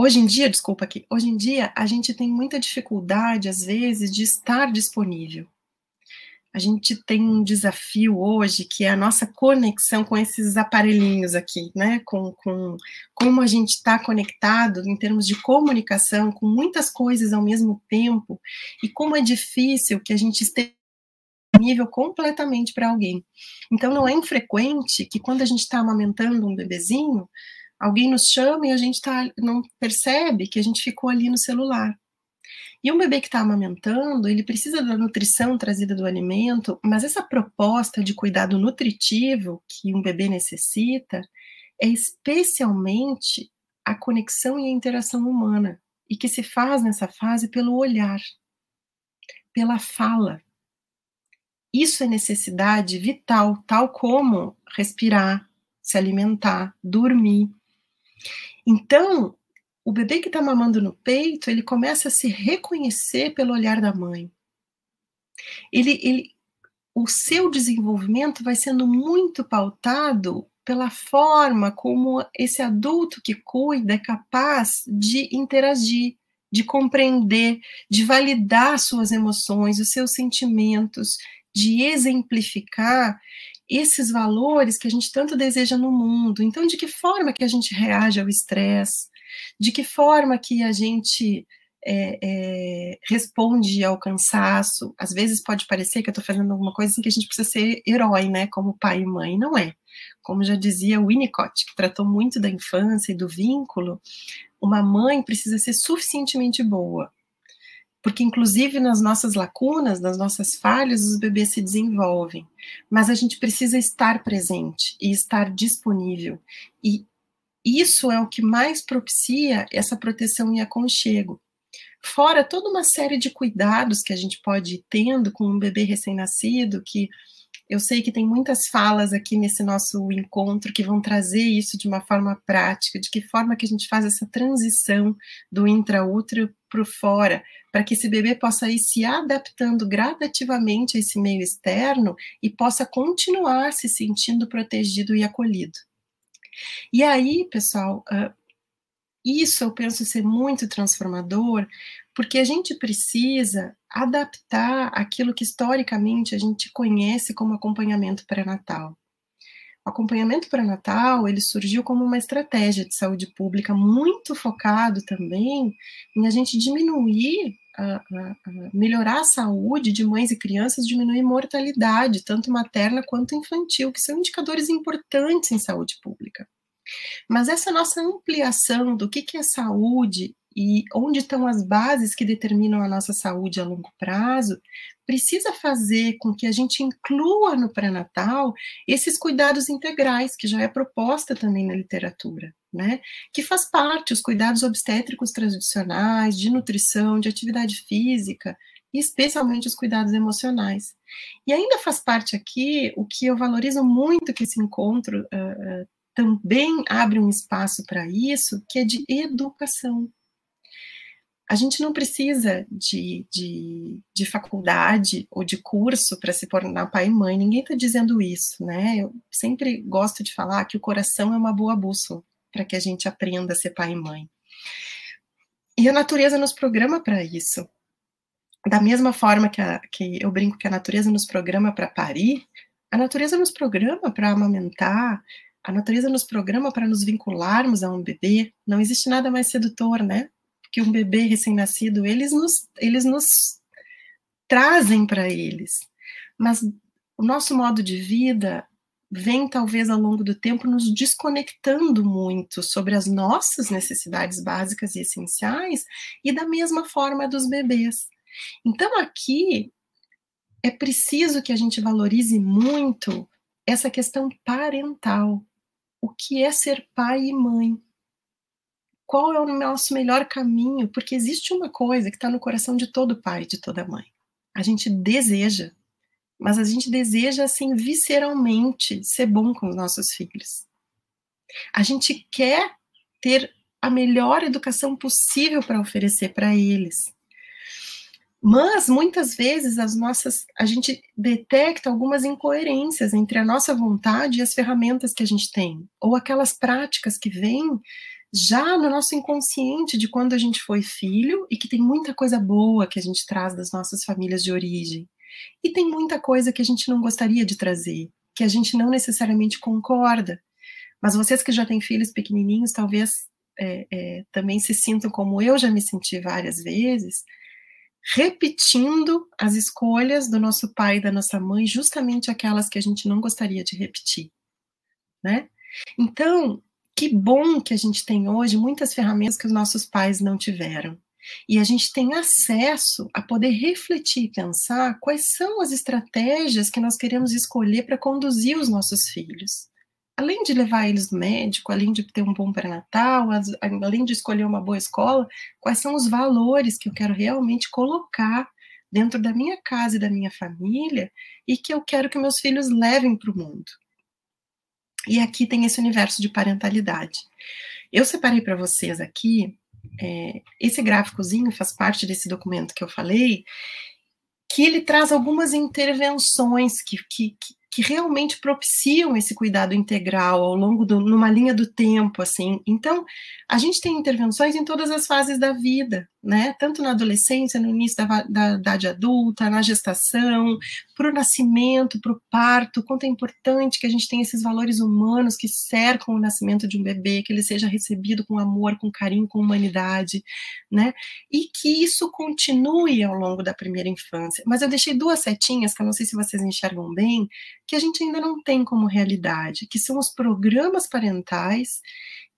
Hoje em dia, desculpa aqui, hoje em dia a gente tem muita dificuldade, às vezes, de estar disponível. A gente tem um desafio hoje que é a nossa conexão com esses aparelhinhos aqui, né? Com, com como a gente está conectado em termos de comunicação com muitas coisas ao mesmo tempo e como é difícil que a gente esteja disponível completamente para alguém. Então, não é infrequente que quando a gente está amamentando um bebezinho, Alguém nos chama e a gente tá, não percebe que a gente ficou ali no celular. E um bebê que está amamentando, ele precisa da nutrição trazida do alimento, mas essa proposta de cuidado nutritivo que um bebê necessita é especialmente a conexão e a interação humana, e que se faz nessa fase pelo olhar, pela fala. Isso é necessidade vital, tal como respirar, se alimentar, dormir. Então, o bebê que está mamando no peito, ele começa a se reconhecer pelo olhar da mãe. Ele, ele, o seu desenvolvimento vai sendo muito pautado pela forma como esse adulto que cuida é capaz de interagir, de compreender, de validar suas emoções, os seus sentimentos, de exemplificar esses valores que a gente tanto deseja no mundo. Então, de que forma que a gente reage ao estresse? De que forma que a gente é, é, responde ao cansaço? Às vezes pode parecer que eu estou fazendo alguma coisa assim que a gente precisa ser herói, né? Como pai e mãe. Não é. Como já dizia Winnicott, que tratou muito da infância e do vínculo, uma mãe precisa ser suficientemente boa porque inclusive nas nossas lacunas, nas nossas falhas, os bebês se desenvolvem. Mas a gente precisa estar presente e estar disponível. E isso é o que mais propicia essa proteção e aconchego. Fora toda uma série de cuidados que a gente pode ir tendo com um bebê recém-nascido, que eu sei que tem muitas falas aqui nesse nosso encontro que vão trazer isso de uma forma prática, de que forma que a gente faz essa transição do intraútero para o fora, para que esse bebê possa ir se adaptando gradativamente a esse meio externo e possa continuar se sentindo protegido e acolhido. E aí, pessoal, uh, isso eu penso ser muito transformador, porque a gente precisa adaptar aquilo que historicamente a gente conhece como acompanhamento pré-natal. O acompanhamento pré-natal, ele surgiu como uma estratégia de saúde pública muito focado também em a gente diminuir, a, a, a melhorar a saúde de mães e crianças, diminuir mortalidade, tanto materna quanto infantil, que são indicadores importantes em saúde pública. Mas essa nossa ampliação do que, que é saúde e onde estão as bases que determinam a nossa saúde a longo prazo, precisa fazer com que a gente inclua no pré-natal esses cuidados integrais, que já é proposta também na literatura, né? Que faz parte os cuidados obstétricos tradicionais, de nutrição, de atividade física, e especialmente os cuidados emocionais. E ainda faz parte aqui o que eu valorizo muito que esse encontro uh, também abre um espaço para isso, que é de educação a gente não precisa de, de, de faculdade ou de curso para se tornar pai e mãe, ninguém está dizendo isso, né? Eu sempre gosto de falar que o coração é uma boa bússola para que a gente aprenda a ser pai e mãe. E a natureza nos programa para isso. Da mesma forma que, a, que eu brinco que a natureza nos programa para parir, a natureza nos programa para amamentar, a natureza nos programa para nos vincularmos a um bebê. Não existe nada mais sedutor, né? Que um bebê recém-nascido, eles nos, eles nos trazem para eles. Mas o nosso modo de vida vem, talvez, ao longo do tempo, nos desconectando muito sobre as nossas necessidades básicas e essenciais, e da mesma forma dos bebês. Então, aqui, é preciso que a gente valorize muito essa questão parental. O que é ser pai e mãe? Qual é o nosso melhor caminho? Porque existe uma coisa que está no coração de todo pai e de toda mãe. A gente deseja, mas a gente deseja, assim, visceralmente ser bom com os nossos filhos. A gente quer ter a melhor educação possível para oferecer para eles. Mas muitas vezes as nossas a gente detecta algumas incoerências entre a nossa vontade e as ferramentas que a gente tem, ou aquelas práticas que vêm já no nosso inconsciente de quando a gente foi filho e que tem muita coisa boa que a gente traz das nossas famílias de origem. E tem muita coisa que a gente não gostaria de trazer, que a gente não necessariamente concorda. Mas vocês que já têm filhos pequenininhos, talvez é, é, também se sintam como eu já me senti várias vezes, repetindo as escolhas do nosso pai e da nossa mãe, justamente aquelas que a gente não gostaria de repetir, né? Então, que bom que a gente tem hoje muitas ferramentas que os nossos pais não tiveram. E a gente tem acesso a poder refletir e pensar quais são as estratégias que nós queremos escolher para conduzir os nossos filhos além de levar eles no médico, além de ter um bom pré-natal, além de escolher uma boa escola, quais são os valores que eu quero realmente colocar dentro da minha casa e da minha família e que eu quero que meus filhos levem para o mundo. E aqui tem esse universo de parentalidade. Eu separei para vocês aqui, é, esse gráficozinho faz parte desse documento que eu falei, que ele traz algumas intervenções que, que, que realmente propiciam esse cuidado integral ao longo do, numa linha do tempo, assim. Então, a gente tem intervenções em todas as fases da vida, né? Tanto na adolescência, no início da, da, da idade adulta, na gestação, para o nascimento, para o parto, quanto é importante que a gente tenha esses valores humanos que cercam o nascimento de um bebê, que ele seja recebido com amor, com carinho, com humanidade, né? E que isso continue ao longo da primeira infância. Mas eu deixei duas setinhas, que eu não sei se vocês enxergam bem, que a gente ainda não tem como realidade, que são os programas parentais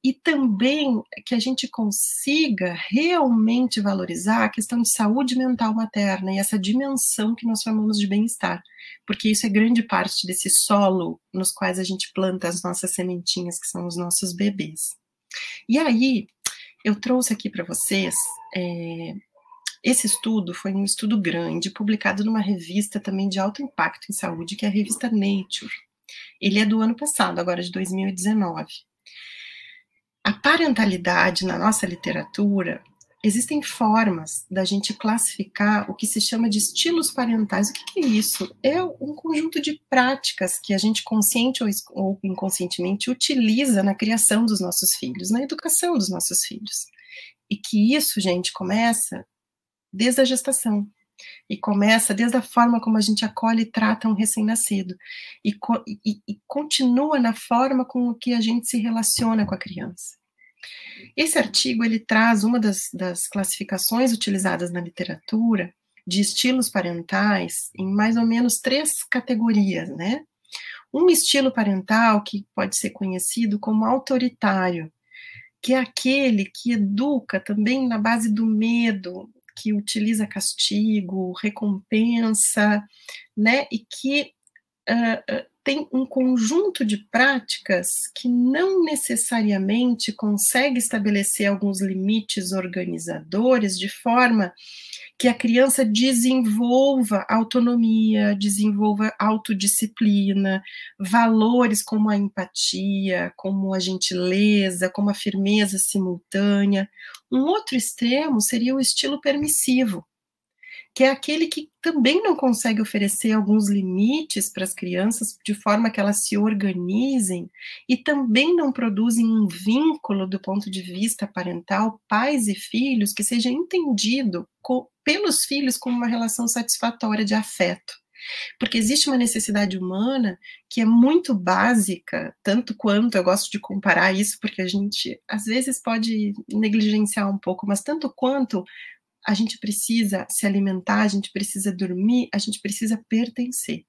e também que a gente consiga realmente valorizar a questão de saúde mental materna e essa dimensão que nós chamamos de bem-estar, porque isso é grande parte desse solo nos quais a gente planta as nossas sementinhas, que são os nossos bebês. E aí, eu trouxe aqui para vocês. É, esse estudo foi um estudo grande, publicado numa revista também de alto impacto em saúde, que é a revista Nature. Ele é do ano passado, agora de 2019 a parentalidade na nossa literatura, existem formas da gente classificar o que se chama de estilos parentais. O que, é isso? É um conjunto de práticas que a gente consciente ou inconscientemente utiliza na criação dos nossos filhos, na educação dos nossos filhos. E que isso, gente, começa desde a gestação. E começa desde a forma como a gente acolhe e trata um recém-nascido. E, e, e continua na forma com que a gente se relaciona com a criança. Esse artigo ele traz uma das, das classificações utilizadas na literatura de estilos parentais em mais ou menos três categorias, né? Um estilo parental que pode ser conhecido como autoritário, que é aquele que educa também na base do medo, que utiliza castigo, recompensa, né? E que uh, tem um conjunto de práticas que não necessariamente consegue estabelecer alguns limites organizadores de forma que a criança desenvolva autonomia, desenvolva autodisciplina, valores como a empatia, como a gentileza, como a firmeza simultânea. Um outro extremo seria o estilo permissivo, que é aquele que também não consegue oferecer alguns limites para as crianças de forma que elas se organizem e também não produzem um vínculo do ponto de vista parental, pais e filhos, que seja entendido pelos filhos como uma relação satisfatória de afeto. Porque existe uma necessidade humana que é muito básica, tanto quanto eu gosto de comparar isso, porque a gente às vezes pode negligenciar um pouco, mas tanto quanto a gente precisa se alimentar, a gente precisa dormir, a gente precisa pertencer.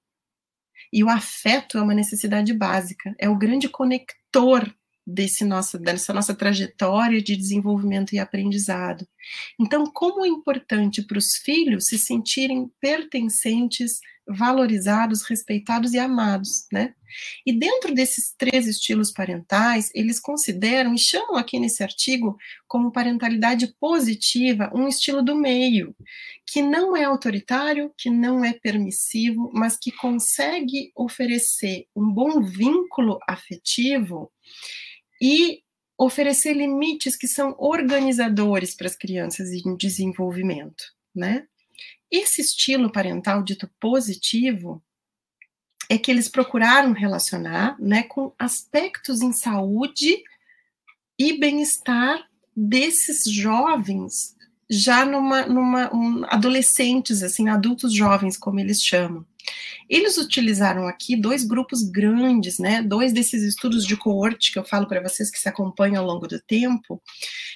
E o afeto é uma necessidade básica, é o grande conector desse nosso, dessa nossa trajetória de desenvolvimento e aprendizado. Então, como é importante para os filhos se sentirem pertencentes valorizados, respeitados e amados, né? E dentro desses três estilos parentais, eles consideram e chamam aqui nesse artigo como parentalidade positiva um estilo do meio, que não é autoritário, que não é permissivo, mas que consegue oferecer um bom vínculo afetivo e oferecer limites que são organizadores para as crianças em desenvolvimento, né? Esse estilo parental dito positivo é que eles procuraram relacionar, né, com aspectos em saúde e bem-estar desses jovens já numa, numa um, adolescentes, assim, adultos jovens, como eles chamam. Eles utilizaram aqui dois grupos grandes, né? Dois desses estudos de coorte que eu falo para vocês que se acompanham ao longo do tempo,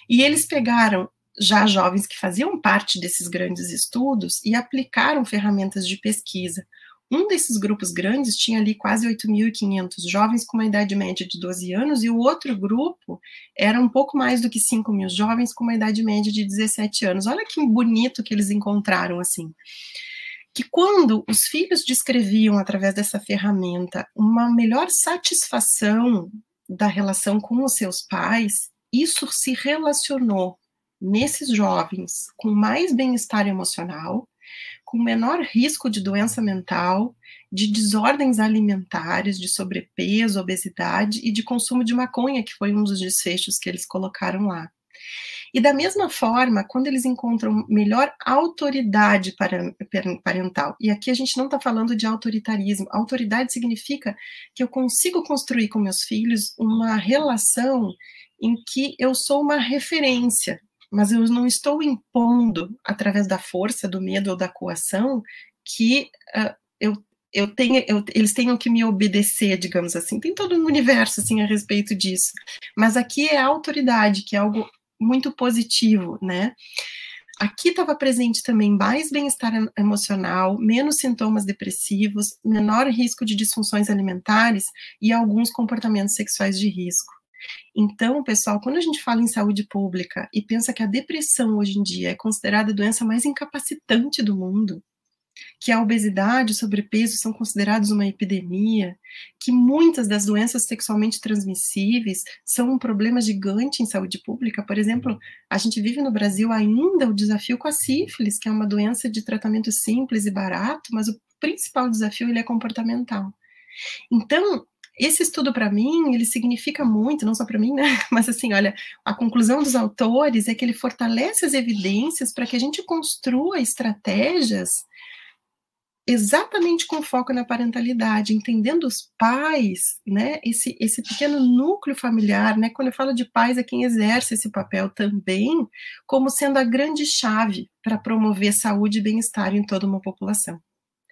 e eles pegaram já jovens que faziam parte desses grandes estudos e aplicaram ferramentas de pesquisa. Um desses grupos grandes tinha ali quase 8.500 jovens com uma idade média de 12 anos, e o outro grupo era um pouco mais do que 5 mil jovens com uma idade média de 17 anos. Olha que bonito que eles encontraram assim que quando os filhos descreviam através dessa ferramenta uma melhor satisfação da relação com os seus pais, isso se relacionou nesses jovens com mais bem-estar emocional, com menor risco de doença mental, de desordens alimentares, de sobrepeso, obesidade e de consumo de maconha, que foi um dos desfechos que eles colocaram lá. E da mesma forma, quando eles encontram melhor autoridade parental, e aqui a gente não está falando de autoritarismo, autoridade significa que eu consigo construir com meus filhos uma relação em que eu sou uma referência, mas eu não estou impondo, através da força, do medo ou da coação, que uh, eu, eu tenho, eu, eles tenham que me obedecer, digamos assim. Tem todo um universo assim a respeito disso. Mas aqui é a autoridade, que é algo muito positivo, né? Aqui estava presente também mais bem-estar emocional, menos sintomas depressivos, menor risco de disfunções alimentares e alguns comportamentos sexuais de risco. Então, pessoal, quando a gente fala em saúde pública e pensa que a depressão hoje em dia é considerada a doença mais incapacitante do mundo, que a obesidade e o sobrepeso são considerados uma epidemia, que muitas das doenças sexualmente transmissíveis são um problema gigante em saúde pública. Por exemplo, a gente vive no Brasil ainda o desafio com a sífilis, que é uma doença de tratamento simples e barato, mas o principal desafio ele é comportamental. Então, esse estudo para mim, ele significa muito, não só para mim, né? <laughs> Mas assim, olha, a conclusão dos autores é que ele fortalece as evidências para que a gente construa estratégias exatamente com foco na parentalidade, entendendo os pais, né, esse, esse pequeno núcleo familiar, né, quando eu falo de pais é quem exerce esse papel também, como sendo a grande chave para promover saúde e bem-estar em toda uma população.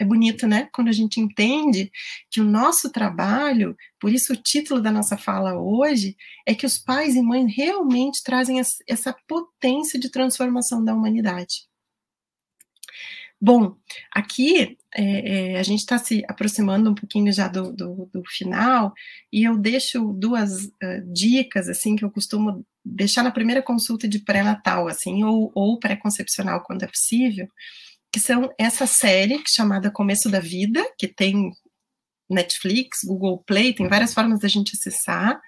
É bonito, né? Quando a gente entende que o nosso trabalho, por isso o título da nossa fala hoje, é que os pais e mães realmente trazem essa potência de transformação da humanidade. Bom, aqui é, é, a gente está se aproximando um pouquinho já do, do, do final, e eu deixo duas uh, dicas, assim, que eu costumo deixar na primeira consulta de pré-natal, assim, ou, ou pré-concepcional, quando é possível, que são essa série chamada Começo da Vida, que tem Netflix, Google Play, tem várias formas da gente acessar,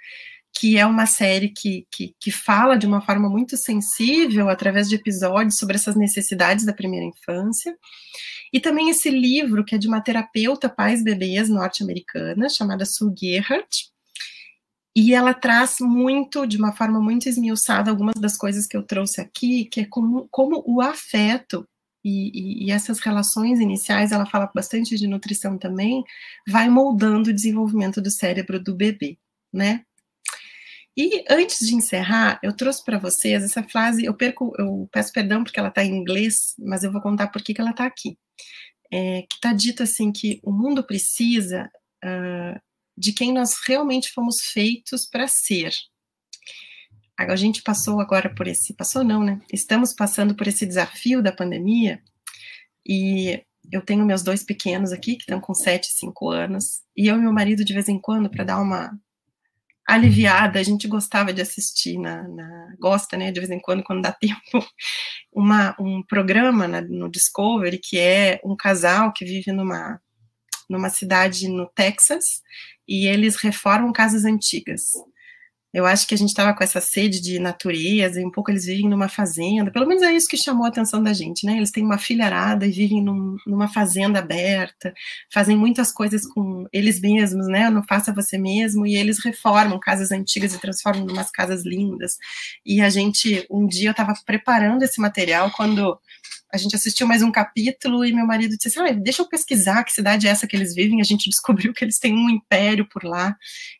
que é uma série que, que, que, fala de uma forma muito sensível, através de episódios, sobre essas necessidades da primeira infância. E também esse livro, que é de uma terapeuta pais-bebês norte-americana, chamada Sue Gerhardt, e ela traz muito, de uma forma muito esmiuçada, algumas das coisas que eu trouxe aqui, que é como, como o afeto e, e, e, essas relações iniciais, ela fala bastante de nutrição também, vai moldando o desenvolvimento do cérebro do bebê, né? E antes de encerrar, eu trouxe para vocês essa frase, eu perco, eu peço perdão porque ela está em inglês, mas eu vou contar por que, ela está aqui. É, que está dito assim que o mundo precisa uh, de quem nós realmente fomos feitos para ser. A gente passou agora por esse, passou não, né? Estamos passando por esse desafio da pandemia e eu tenho meus dois pequenos aqui que estão com 7 e 5 anos e eu e meu marido de vez em quando para dar uma aliviada, a gente gostava de assistir na, na, gosta, né, de vez em quando, quando dá <laughs> tempo, uma, um programa na, no Discovery que é um casal que vive numa, numa cidade no Texas e eles reformam casas antigas. Eu acho que a gente estava com essa sede de natureza, e um pouco eles vivem numa fazenda, pelo menos é isso que chamou a atenção da gente, né? Eles têm uma filharada e vivem num, numa fazenda aberta, fazem muitas coisas com eles mesmos, né? Não faça você mesmo, e eles reformam casas antigas e transformam em umas casas lindas. E a gente, um dia eu estava preparando esse material quando a gente assistiu mais um capítulo e meu marido disse assim, ah, deixa eu pesquisar que cidade é essa que eles vivem, a gente <laughs> descobriu que eles têm um império por lá,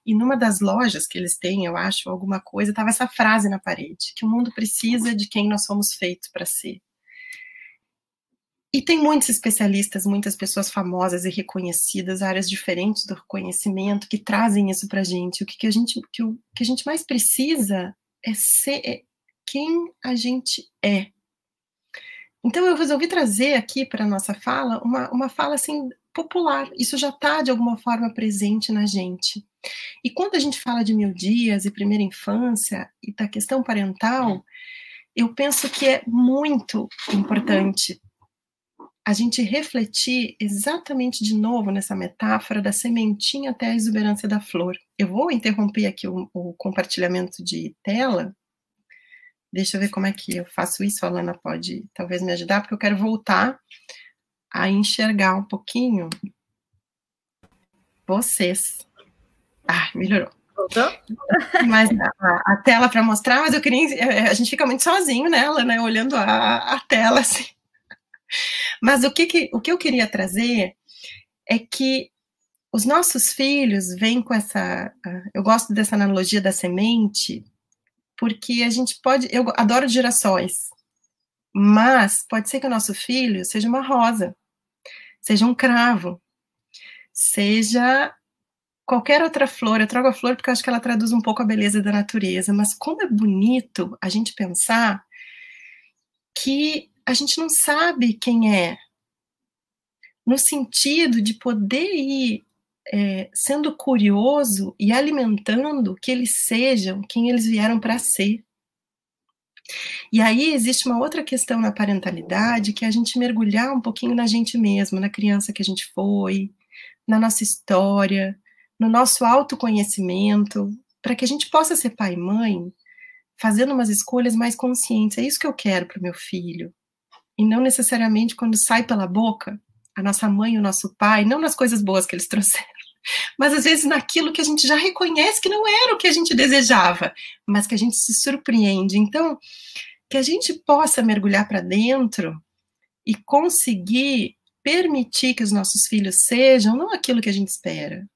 e numa das lojas que eles têm, eu acho, alguma coisa, estava essa frase na parede, que o mundo precisa de quem nós somos feitos para ser. E tem muitos especialistas, muitas pessoas famosas e reconhecidas, áreas diferentes do conhecimento, que trazem isso para a gente. O que, que, a gente, que, o que a gente mais precisa é ser é quem a gente é, então eu resolvi trazer aqui para a nossa fala uma, uma fala assim popular. Isso já está de alguma forma presente na gente. E quando a gente fala de mil dias e primeira infância e da questão parental, eu penso que é muito importante a gente refletir exatamente de novo nessa metáfora da sementinha até a exuberância da flor. Eu vou interromper aqui o, o compartilhamento de tela Deixa eu ver como é que eu faço isso. A Lana pode talvez me ajudar, porque eu quero voltar a enxergar um pouquinho vocês. Ah, melhorou. Voltou? Mas a, a tela para mostrar, mas eu queria. A gente fica muito sozinho nela, né? Olhando a, a tela assim. Mas o que, que, o que eu queria trazer é que os nossos filhos vêm com essa. Eu gosto dessa analogia da semente, porque a gente pode. Eu adoro girassóis, mas pode ser que o nosso filho seja uma rosa, seja um cravo, seja qualquer outra flor. Eu trago a flor porque eu acho que ela traduz um pouco a beleza da natureza, mas como é bonito a gente pensar que a gente não sabe quem é, no sentido de poder ir é, sendo curioso e alimentando que eles sejam quem eles vieram para ser. E aí existe uma outra questão na parentalidade, que é a gente mergulhar um pouquinho na gente mesmo, na criança que a gente foi, na nossa história, no nosso autoconhecimento, para que a gente possa ser pai e mãe fazendo umas escolhas mais conscientes. É isso que eu quero para o meu filho. E não necessariamente quando sai pela boca a nossa mãe e o nosso pai, não nas coisas boas que eles <laughs> trouxeram, mas às vezes naquilo que a gente já reconhece que não era o que a gente desejava, mas que a gente se surpreende. Então, que a gente possa mergulhar para dentro e conseguir permitir que os nossos filhos sejam não aquilo que a gente espera,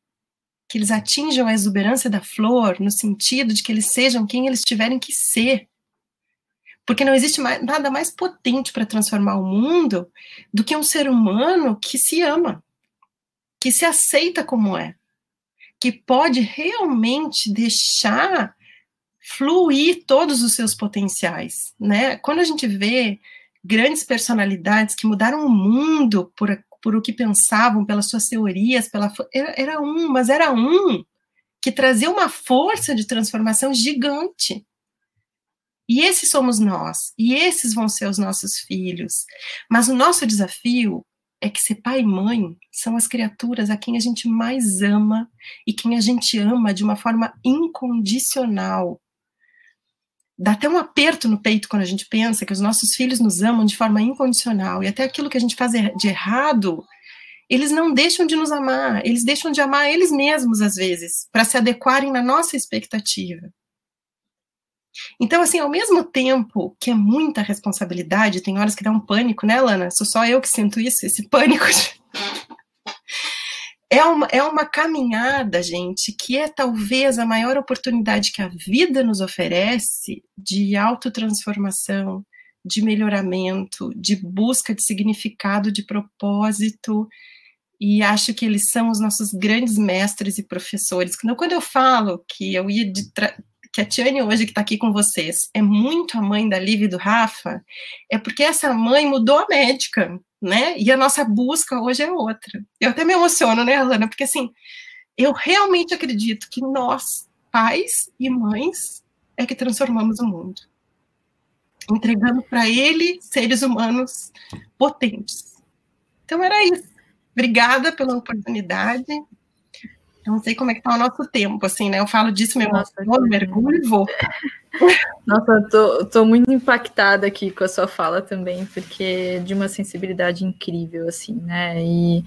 que eles atinjam a exuberância da flor, no sentido de que eles sejam quem eles tiverem que ser. Porque não existe mais, nada mais potente para transformar o mundo do que um ser humano que se ama que se aceita como é, que pode realmente deixar fluir todos os seus potenciais, né? Quando a gente vê grandes personalidades que mudaram o mundo por, por o que pensavam, pelas suas teorias, pela era, era um, mas era um que trazia uma força de transformação gigante. E esses somos nós, e esses vão ser os nossos filhos. Mas o nosso desafio é que ser pai e mãe são as criaturas a quem a gente mais ama e quem a gente ama de uma forma incondicional. Dá até um aperto no peito quando a gente pensa que os nossos filhos nos amam de forma incondicional e até aquilo que a gente faz de errado, eles não deixam de nos amar, eles deixam de amar eles mesmos às vezes, para se adequarem na nossa expectativa. Então, assim, ao mesmo tempo que é muita responsabilidade, tem horas que dá um pânico, né, Lana? Sou só eu que sinto isso, esse pânico. De... <laughs> É uma, é uma caminhada, gente, que é talvez a maior oportunidade que a vida nos oferece de autotransformação, de melhoramento, de busca de significado, de propósito. E acho que eles são os nossos grandes mestres e professores. Quando eu falo que eu ia de que a Tiane hoje que está aqui com vocês é muito a mãe da Liv e do Rafa, é porque essa mãe mudou a médica, né? E a nossa busca hoje é outra. Eu até me emociono, né, Alana? Porque assim, eu realmente acredito que nós pais e mães é que transformamos o mundo, entregando para ele seres humanos potentes. Então era isso. Obrigada pela oportunidade. Eu não sei como é que tá o nosso tempo, assim, né? Eu falo disso, Nossa, vou, mergulho e vou. <laughs> Nossa, eu tô, tô, muito impactada aqui com a sua fala também, porque é de uma sensibilidade incrível, assim, né? E,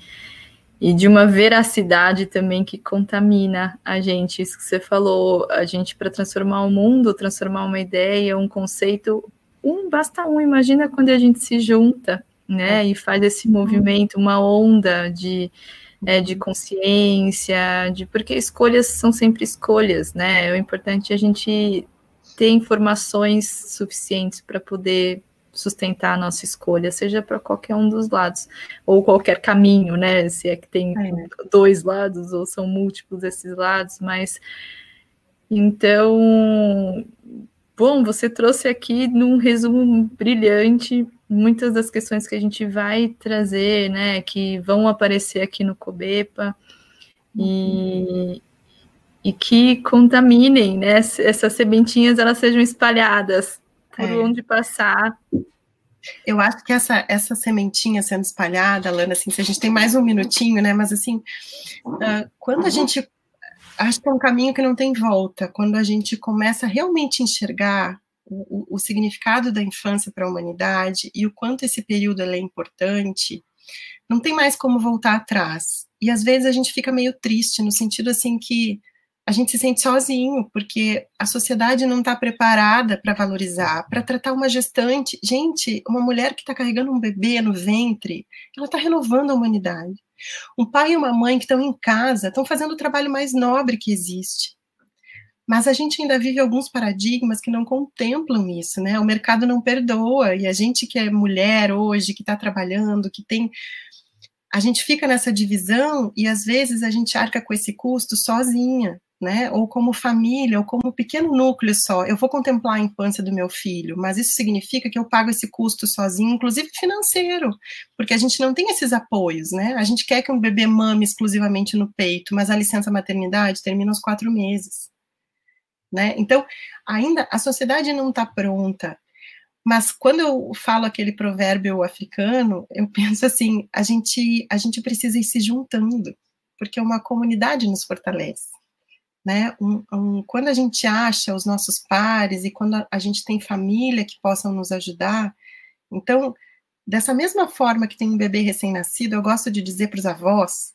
e de uma veracidade também que contamina a gente. Isso que você falou, a gente, para transformar o mundo, transformar uma ideia, um conceito, um basta um. Imagina quando a gente se junta, né? E faz esse movimento, uma onda de é, de consciência, de porque escolhas são sempre escolhas, né? O importante é a gente ter informações suficientes para poder sustentar a nossa escolha, seja para qualquer um dos lados, ou qualquer caminho, né? Se é que tem é. dois lados, ou são múltiplos esses lados, mas então, bom, você trouxe aqui num resumo brilhante muitas das questões que a gente vai trazer, né, que vão aparecer aqui no Cobepa e, e que contaminem, né, essas sementinhas elas sejam espalhadas por é. onde passar. Eu acho que essa, essa sementinha sendo espalhada, Lana, assim, se a gente tem mais um minutinho, né, mas assim, uh, quando a gente, acho que é um caminho que não tem volta, quando a gente começa a realmente enxergar o, o, significado da infância para a humanidade e o quanto esse período é importante, não tem mais como voltar atrás. E às vezes a gente fica meio triste, no sentido assim que a gente se sente sozinho, porque a sociedade não está preparada para valorizar, para tratar uma gestante. Gente, uma mulher que está carregando um bebê no ventre, ela está renovando a humanidade. Um pai e uma mãe que estão em casa estão fazendo o trabalho mais nobre que existe. Mas a gente ainda vive alguns paradigmas que não contemplam isso, né? O mercado não perdoa, e a gente que é mulher hoje, que está trabalhando, que tem. A gente fica nessa divisão e às vezes a gente arca com esse custo sozinha, né? Ou como família, ou como pequeno núcleo só. Eu vou contemplar a infância do meu filho, mas isso significa que eu pago esse custo sozinho, inclusive financeiro, porque a gente não tem esses apoios, né? A gente quer que um bebê mame exclusivamente no peito, mas a licença maternidade termina aos quatro meses né? Então, ainda a sociedade não está pronta. Mas quando eu falo aquele provérbio africano, eu penso assim, a gente a gente precisa ir se juntando, porque uma comunidade nos fortalece. Né? Um, um, quando a gente acha os nossos pares e quando a, a gente tem família que possam nos ajudar, então, dessa mesma forma que tem um bebê recém-nascido, eu gosto de dizer para os avós,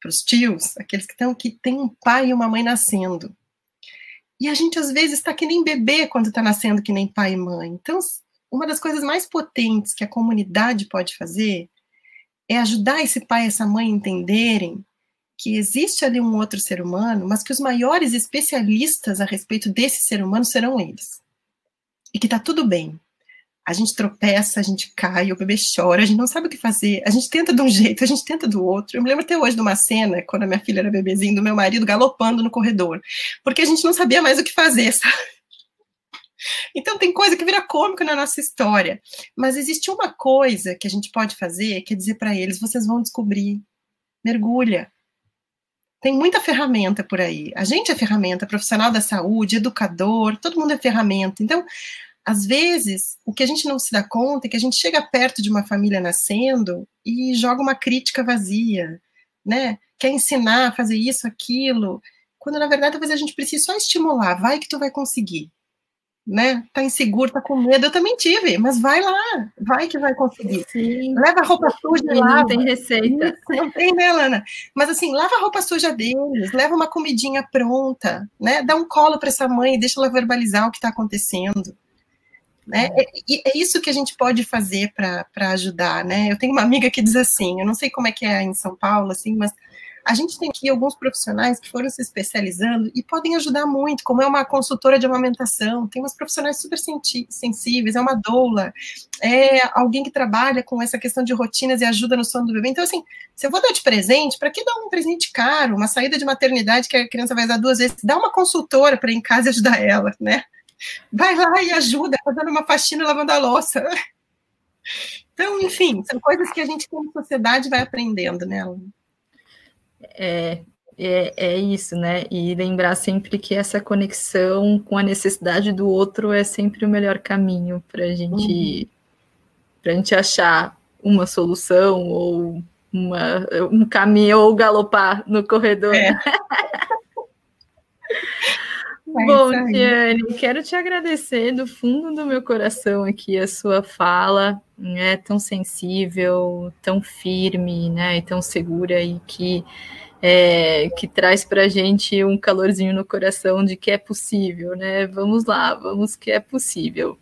para os tios, aqueles que estão que tem um pai e uma mãe nascendo. E a gente, às vezes, está que nem bebê quando está nascendo que nem pai e mãe. Então, uma das coisas mais potentes que a comunidade pode fazer é ajudar esse pai e essa mãe a entenderem que existe ali um outro ser humano, mas que os maiores especialistas a respeito desse ser humano serão eles. E que está tudo bem a gente tropeça, a gente cai, o bebê chora, a gente não sabe o que fazer, a gente tenta de um jeito, a gente tenta do outro. Eu me lembro até hoje de uma cena, quando a minha filha era bebezinho, do meu marido galopando no corredor, porque a gente não sabia mais o que fazer, <laughs> sabe? Então tem coisa que vira cômico na nossa história, mas existe uma coisa que a gente pode fazer, que é dizer para eles, vocês vão descobrir, mergulha. Tem muita ferramenta por aí. A gente é ferramenta, profissional da saúde, educador, todo mundo é ferramenta. Então, às vezes, o que a gente não se dá conta é que a gente chega perto de uma família nascendo e joga uma crítica vazia, né? Quer ensinar a fazer isso, aquilo, quando na verdade talvez a gente precise só estimular, vai que tu vai conseguir, né? Tá inseguro, tá com medo, eu também tive, mas vai lá, vai que vai conseguir. Sim. Leva a roupa suja lá. Não tem receita. não tem, né, Lana? Mas assim, lava a roupa suja deles, leva uma comidinha pronta, né? Dá um colo para essa mãe e deixa ela verbalizar o que está acontecendo. Né? É, é isso que a gente pode fazer para ajudar, né? Eu tenho uma amiga que diz assim, eu não sei como é que é em São Paulo, assim, mas a gente tem aqui alguns profissionais que foram se especializando e podem ajudar muito, como é uma consultora de amamentação, tem umas profissionais super sensíveis, é uma doula, é alguém que trabalha com essa questão de rotinas e ajuda no sono do bebê. Então, assim, se eu vou dar de presente, para que dar um presente caro, uma saída de maternidade que a criança vai dar duas vezes? Dá uma consultora para ir em casa e ajudar ela, né? Vai lá e ajuda, fazendo uma faxina lavando a louça. Então, enfim, são coisas que a gente, como sociedade, vai aprendendo, né? É, é, é isso, né? E lembrar sempre que essa conexão com a necessidade do outro é sempre o melhor caminho para a gente, uhum. gente achar uma solução ou uma, um caminho ou galopar no corredor. É. <laughs> Bom, Tiane, quero te agradecer do fundo do meu coração aqui a sua fala, né, tão sensível, tão firme, né, e tão segura e que é, que traz para a gente um calorzinho no coração de que é possível, né? Vamos lá, vamos que é possível.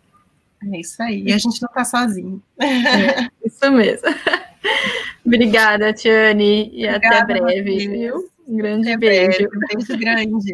É isso aí, e a gente não está sozinho. É, isso mesmo. <laughs> Obrigada, Tiane, e Obrigada, até breve, viu? Um grande até beijo. Breve, um beijo grande.